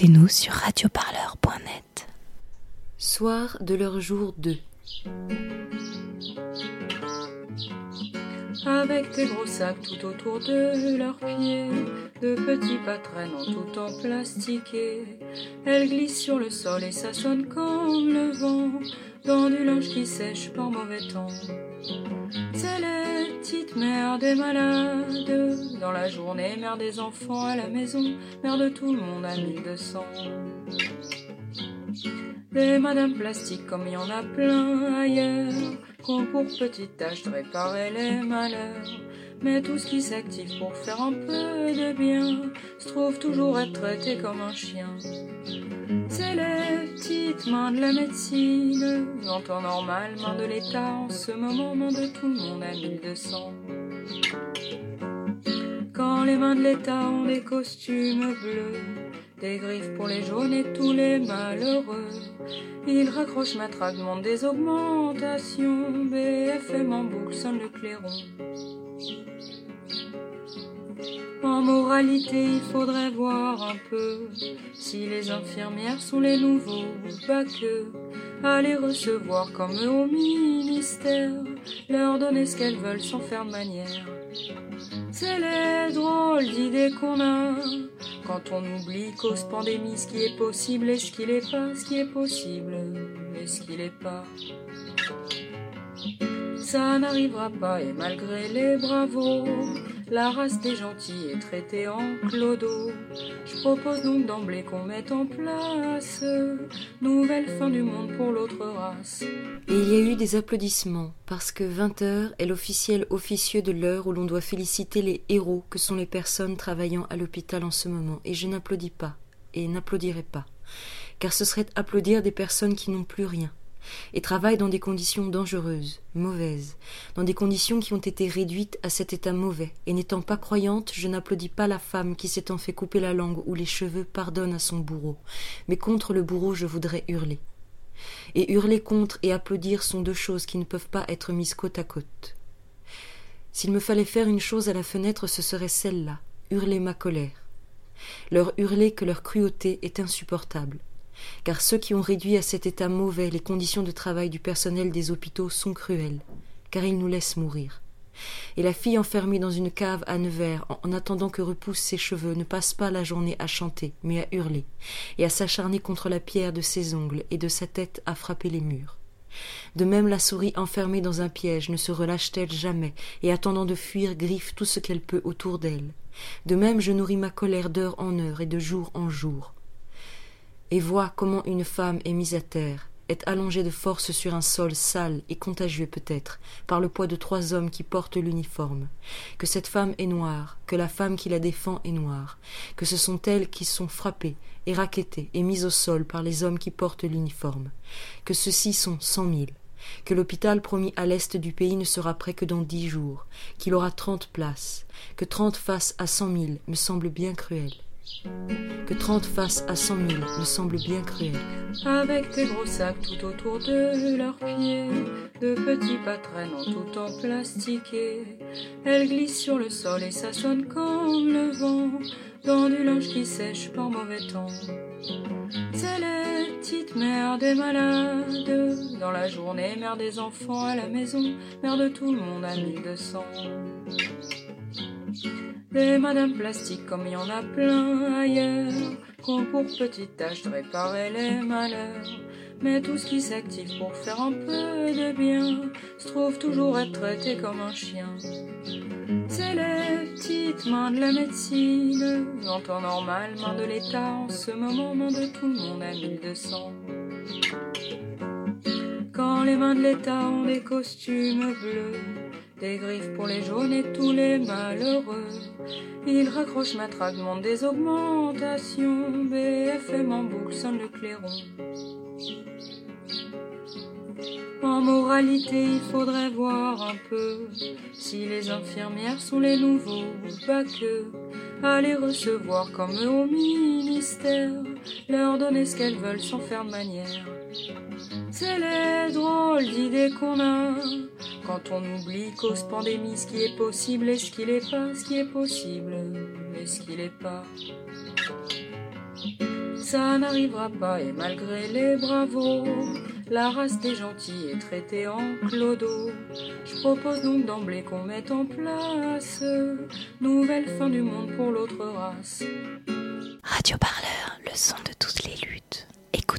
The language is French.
Écoutez-nous sur radioparleur.net. Soir de leur jour 2. Avec des gros sacs tout autour de leurs pieds, de petits pas traînant tout en plastiqué. Elles glissent sur le sol et ça sonne comme le vent, dans du linge qui sèche par mauvais temps. C'est les petites mères des malades, dans la journée, mère des enfants à la maison, mère de tout le monde à 1200. Des madames plastiques comme il y en a plein ailleurs, qu'on pour petite tâche de réparer les malheurs. Mais tout ce qui s'active pour faire un peu de bien se trouve toujours être traité comme un chien. C'est les petites mains de la médecine, en temps normal, main de l'État, en ce moment, main de tout le monde à 1200. Les mains de l'État ont des costumes bleus, des griffes pour les jaunes et tous les malheureux, ils raccrochent matraque, demandent des augmentations, BFM en boucle sonne le clairon. En moralité, il faudrait voir un peu si les infirmières sont les nouveaux, pas que à les recevoir comme eux au ministère, leur donner ce qu'elles veulent sans faire manière. C'est les drôles d'idées qu'on a quand on oublie qu'aux pandémie, ce qui est possible et ce qui n'est pas, ce qui est possible et ce qui n'est pas. Ça n'arrivera pas et malgré les bravos, la race des gentils est traitée en clodo. Je propose donc d'emblée qu'on mette en place nouvelle fin du monde pour l'autre race. Et il y a eu des applaudissements, parce que 20 heures est l'officiel officieux de l'heure où l'on doit féliciter les héros que sont les personnes travaillant à l'hôpital en ce moment. Et je n'applaudis pas, et n'applaudirai pas, car ce serait applaudir des personnes qui n'ont plus rien et travaillent dans des conditions dangereuses, mauvaises, dans des conditions qui ont été réduites à cet état mauvais, et n'étant pas croyante, je n'applaudis pas la femme qui s'étant fait couper la langue ou les cheveux pardonne à son bourreau, mais contre le bourreau je voudrais hurler. Et hurler contre et applaudir sont deux choses qui ne peuvent pas être mises côte à côte. S'il me fallait faire une chose à la fenêtre, ce serait celle-là, hurler ma colère. Leur hurler que leur cruauté est insupportable, car ceux qui ont réduit à cet état mauvais les conditions de travail du personnel des hôpitaux sont cruels, car ils nous laissent mourir. Et la fille enfermée dans une cave à Nevers, en attendant que repoussent ses cheveux, ne passe pas la journée à chanter, mais à hurler, et à s'acharner contre la pierre de ses ongles et de sa tête à frapper les murs. De même la souris enfermée dans un piège ne se relâche t elle jamais, et attendant de fuir griffe tout ce qu'elle peut autour d'elle. De même je nourris ma colère d'heure en heure et de jour en jour et vois comment une femme est mise à terre, est allongée de force sur un sol sale et contagieux peut-être par le poids de trois hommes qui portent l'uniforme, que cette femme est noire, que la femme qui la défend est noire, que ce sont elles qui sont frappées et raquettées et mises au sol par les hommes qui portent l'uniforme, que ceux-ci sont cent mille, que l'hôpital promis à l'est du pays ne sera prêt que dans dix jours, qu'il aura trente places, que trente face à cent mille me semble bien cruel que trente face à cent mille me semble bien cruel. Avec des gros sacs tout autour de leurs pieds, de petits pas traînant tout en plastiqué. Elles glissent sur le sol et ça sonne comme le vent, dans du linge qui sèche par mauvais temps. C'est les petites mères des malades, dans la journée, mère des enfants à la maison, mère de tout le monde à 1200. Des madames plastiques comme il y en a plein ailleurs, qu'on pour petite tâche de réparer les malheurs. Mais tout ce qui s'active pour faire un peu de bien se trouve toujours être traité comme un chien. C'est les petites mains de la médecine, en temps normal, main de l'État, en ce moment, main de tout le monde à 1200. Quand les mains de l'État ont des costumes bleus, des griffes pour les jaunes et tous les malheureux. Ils raccrochent matraque, demandent des augmentations. BFM en boucle sonne le clairon. En moralité, il faudrait voir un peu si les infirmières sont les nouveaux, pas que à les recevoir comme au ministère, leur donner ce qu'elles veulent sans faire manière. C'est les drôles d'idées qu'on a quand on oublie qu'aux pandémie, ce qui est possible et ce qui n'est pas, ce qui est possible et ce qui n'est pas. Ça n'arrivera pas et malgré les bravos, la race des gentils est traitée en clodo. Je propose donc d'emblée qu'on mette en place nouvelle fin du monde pour l'autre race. Radio Parleur, le son de toutes les luttes.